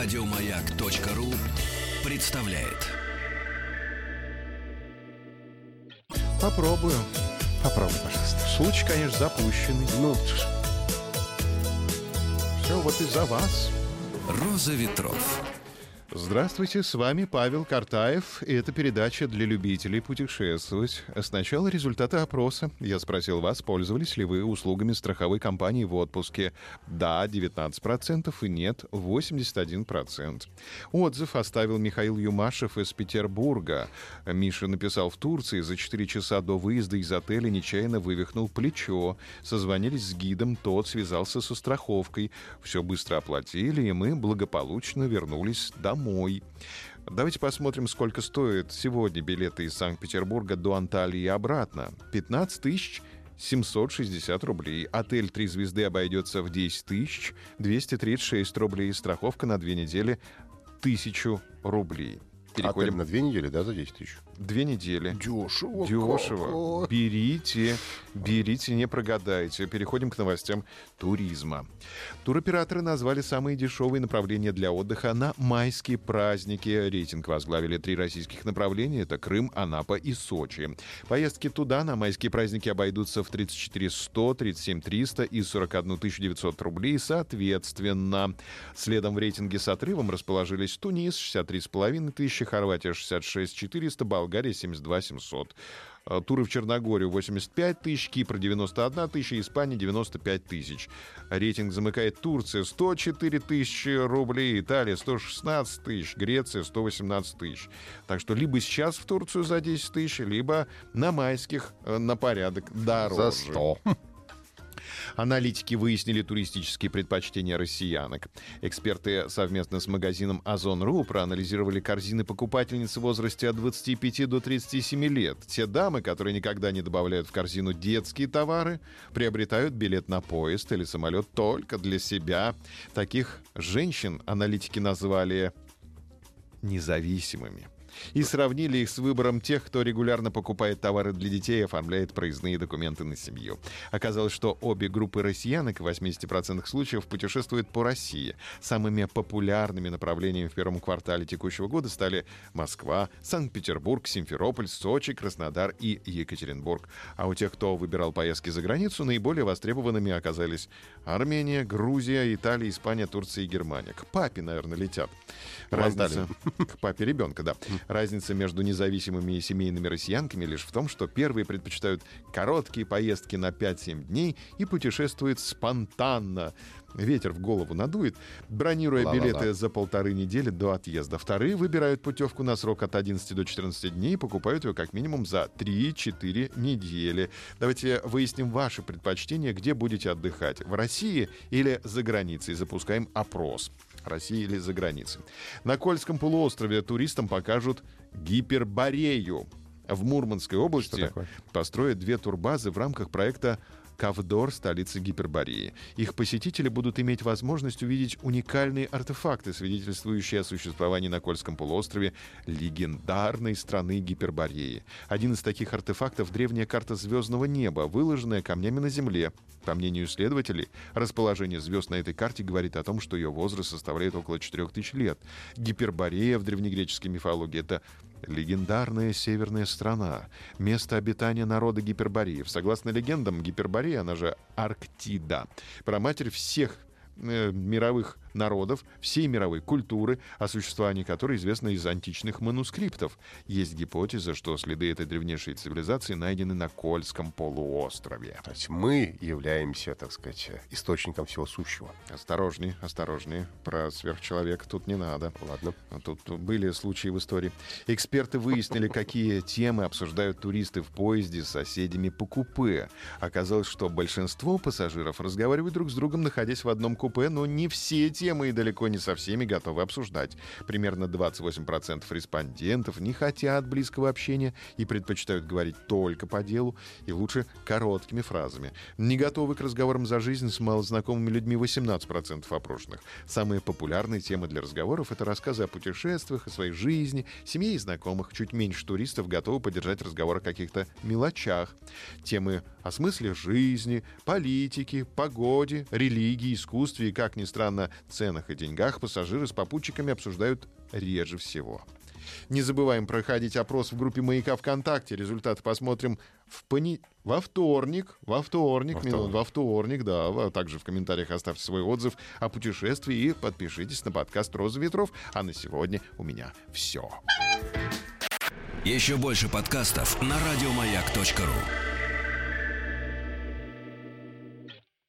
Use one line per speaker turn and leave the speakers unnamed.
Радиомаяк.ру представляет.
Попробую. Попробуй, пожалуйста. Случай, конечно, запущенный. Ну, все вот из-за вас.
Роза ветров.
Здравствуйте, с вами Павел Картаев, и это передача для любителей путешествовать. Сначала результаты опроса. Я спросил вас, пользовались ли вы услугами страховой компании в отпуске. Да, 19%, и нет, 81%. Отзыв оставил Михаил Юмашев из Петербурга. Миша написал в Турции, за 4 часа до выезда из отеля нечаянно вывихнул плечо. Созвонились с гидом, тот связался со страховкой. Все быстро оплатили, и мы благополучно вернулись домой домой. Давайте посмотрим, сколько стоит сегодня билеты из Санкт-Петербурга до Анталии и обратно. 15 тысяч 760 рублей. Отель «Три звезды» обойдется в 10 тысяч 236 рублей. Страховка на две недели 1000 рублей.
Переходим Отель на две недели, да, за 10 тысяч?
Две недели.
Дешево.
Дешево. Как? Берите, берите, не прогадайте. Переходим к новостям туризма. Туроператоры назвали самые дешевые направления для отдыха на майские праздники. Рейтинг возглавили три российских направления. Это Крым, Анапа и Сочи. Поездки туда на майские праздники обойдутся в 34 100, 37 300 и 41 900 рублей соответственно. Следом в рейтинге с отрывом расположились Тунис 63,5 тысячи, Хорватия 66 400, Болгария 72 700. Э, туры в Черногорию 85 тысяч, Кипр 91 тысяча, Испания 95 тысяч. Рейтинг замыкает Турция 104 тысячи рублей, Италия 116 тысяч, Греция 118 тысяч. Так что либо сейчас в Турцию за 10 тысяч, либо на майских э, на порядок дороже.
За 100.
Аналитики выяснили туристические предпочтения россиянок. Эксперты совместно с магазином Озон.ру проанализировали корзины покупательниц в возрасте от 25 до 37 лет. Те дамы, которые никогда не добавляют в корзину детские товары, приобретают билет на поезд или самолет только для себя. Таких женщин аналитики назвали независимыми и сравнили их с выбором тех, кто регулярно покупает товары для детей и оформляет проездные документы на семью. Оказалось, что обе группы россиянок в 80% случаев путешествуют по России. Самыми популярными направлениями в первом квартале текущего года стали Москва, Санкт-Петербург, Симферополь, Сочи, Краснодар и Екатеринбург. А у тех, кто выбирал поездки за границу, наиболее востребованными оказались Армения, Грузия, Италия, Испания, Турция и Германия. К папе, наверное, летят. Разница... К папе ребенка, да. Разница между независимыми и семейными россиянками лишь в том, что первые предпочитают короткие поездки на 5-7 дней и путешествуют спонтанно. Ветер в голову надует, бронируя Ла-ла-ла. билеты за полторы недели до отъезда. Вторые выбирают путевку на срок от 11 до 14 дней и покупают ее как минимум за 3-4 недели. Давайте выясним ваши предпочтения, где будете отдыхать. В России или за границей. Запускаем опрос. России или за границей. На Кольском полуострове туристам покажут гиперборею. В Мурманской области построят две турбазы в рамках проекта Кавдор, столица Гипербореи. Их посетители будут иметь возможность увидеть уникальные артефакты, свидетельствующие о существовании на Кольском полуострове легендарной страны Гипербореи. Один из таких артефактов — древняя карта звездного неба, выложенная камнями на Земле. По мнению исследователей, расположение звезд на этой карте говорит о том, что ее возраст составляет около 4000 лет. Гиперборея в древнегреческой мифологии — это Легендарная северная страна, место обитания народа гипербореев. Согласно легендам, гиперборея, она же Арктида, проматерь всех э, мировых народов всей мировой культуры, о существовании которой известно из античных манускриптов. Есть гипотеза, что следы этой древнейшей цивилизации найдены на Кольском полуострове.
То есть мы являемся, так сказать, источником всего сущего.
Осторожнее, осторожнее. Про сверхчеловека тут не надо.
Ладно.
Тут были случаи в истории. Эксперты выяснили, какие темы обсуждают туристы в поезде с соседями по купе. Оказалось, что большинство пассажиров разговаривают друг с другом, находясь в одном купе, но не все темы и далеко не со всеми готовы обсуждать. Примерно 28% респондентов не хотят близкого общения и предпочитают говорить только по делу и лучше короткими фразами. Не готовы к разговорам за жизнь с малознакомыми людьми 18% опрошенных. Самые популярные темы для разговоров — это рассказы о путешествиях, о своей жизни, семье и знакомых. Чуть меньше туристов готовы поддержать разговор о каких-то мелочах. Темы о смысле жизни, политике, погоде, религии, искусстве и, как ни странно, ценах и деньгах пассажиры с попутчиками обсуждают реже всего. Не забываем проходить опрос в группе «Маяка ВКонтакте». Результаты посмотрим в пони... во вторник. Во вторник,
Во
минут,
вторник.
во вторник, да. А Также в комментариях оставьте свой отзыв о путешествии и подпишитесь на подкаст «Роза ветров». А на сегодня у меня все.
Еще больше подкастов на радиомаяк.ру.